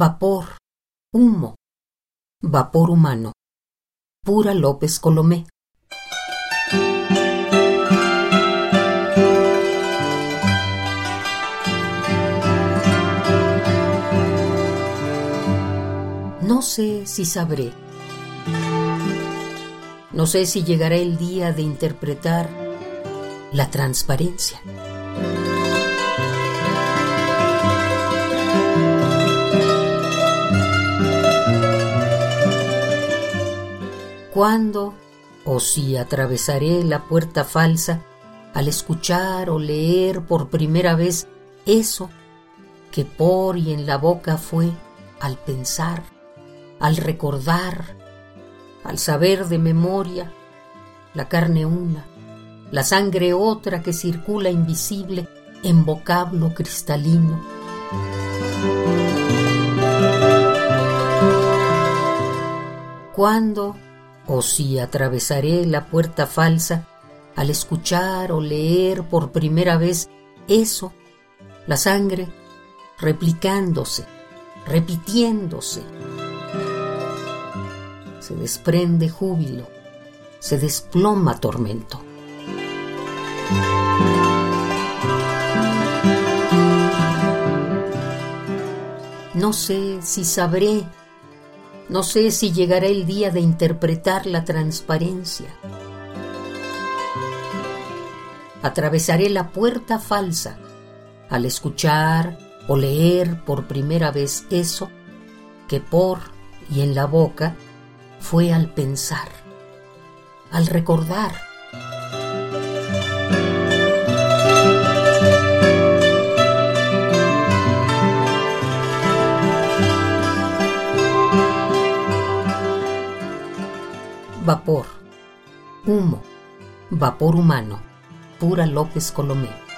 vapor, humo, vapor humano. Pura López Colomé. No sé si sabré. No sé si llegará el día de interpretar la transparencia. ¿Cuándo o si atravesaré la puerta falsa al escuchar o leer por primera vez eso que por y en la boca fue al pensar, al recordar, al saber de memoria, la carne una, la sangre otra que circula invisible en vocablo cristalino. ¿Cuándo o si atravesaré la puerta falsa al escuchar o leer por primera vez eso, la sangre replicándose, repitiéndose. Se desprende júbilo, se desploma tormento. No sé si sabré no sé si llegará el día de interpretar la transparencia. Atravesaré la puerta falsa al escuchar o leer por primera vez eso que por y en la boca fue al pensar, al recordar vapor, humo, vapor humano, pura López Colomé.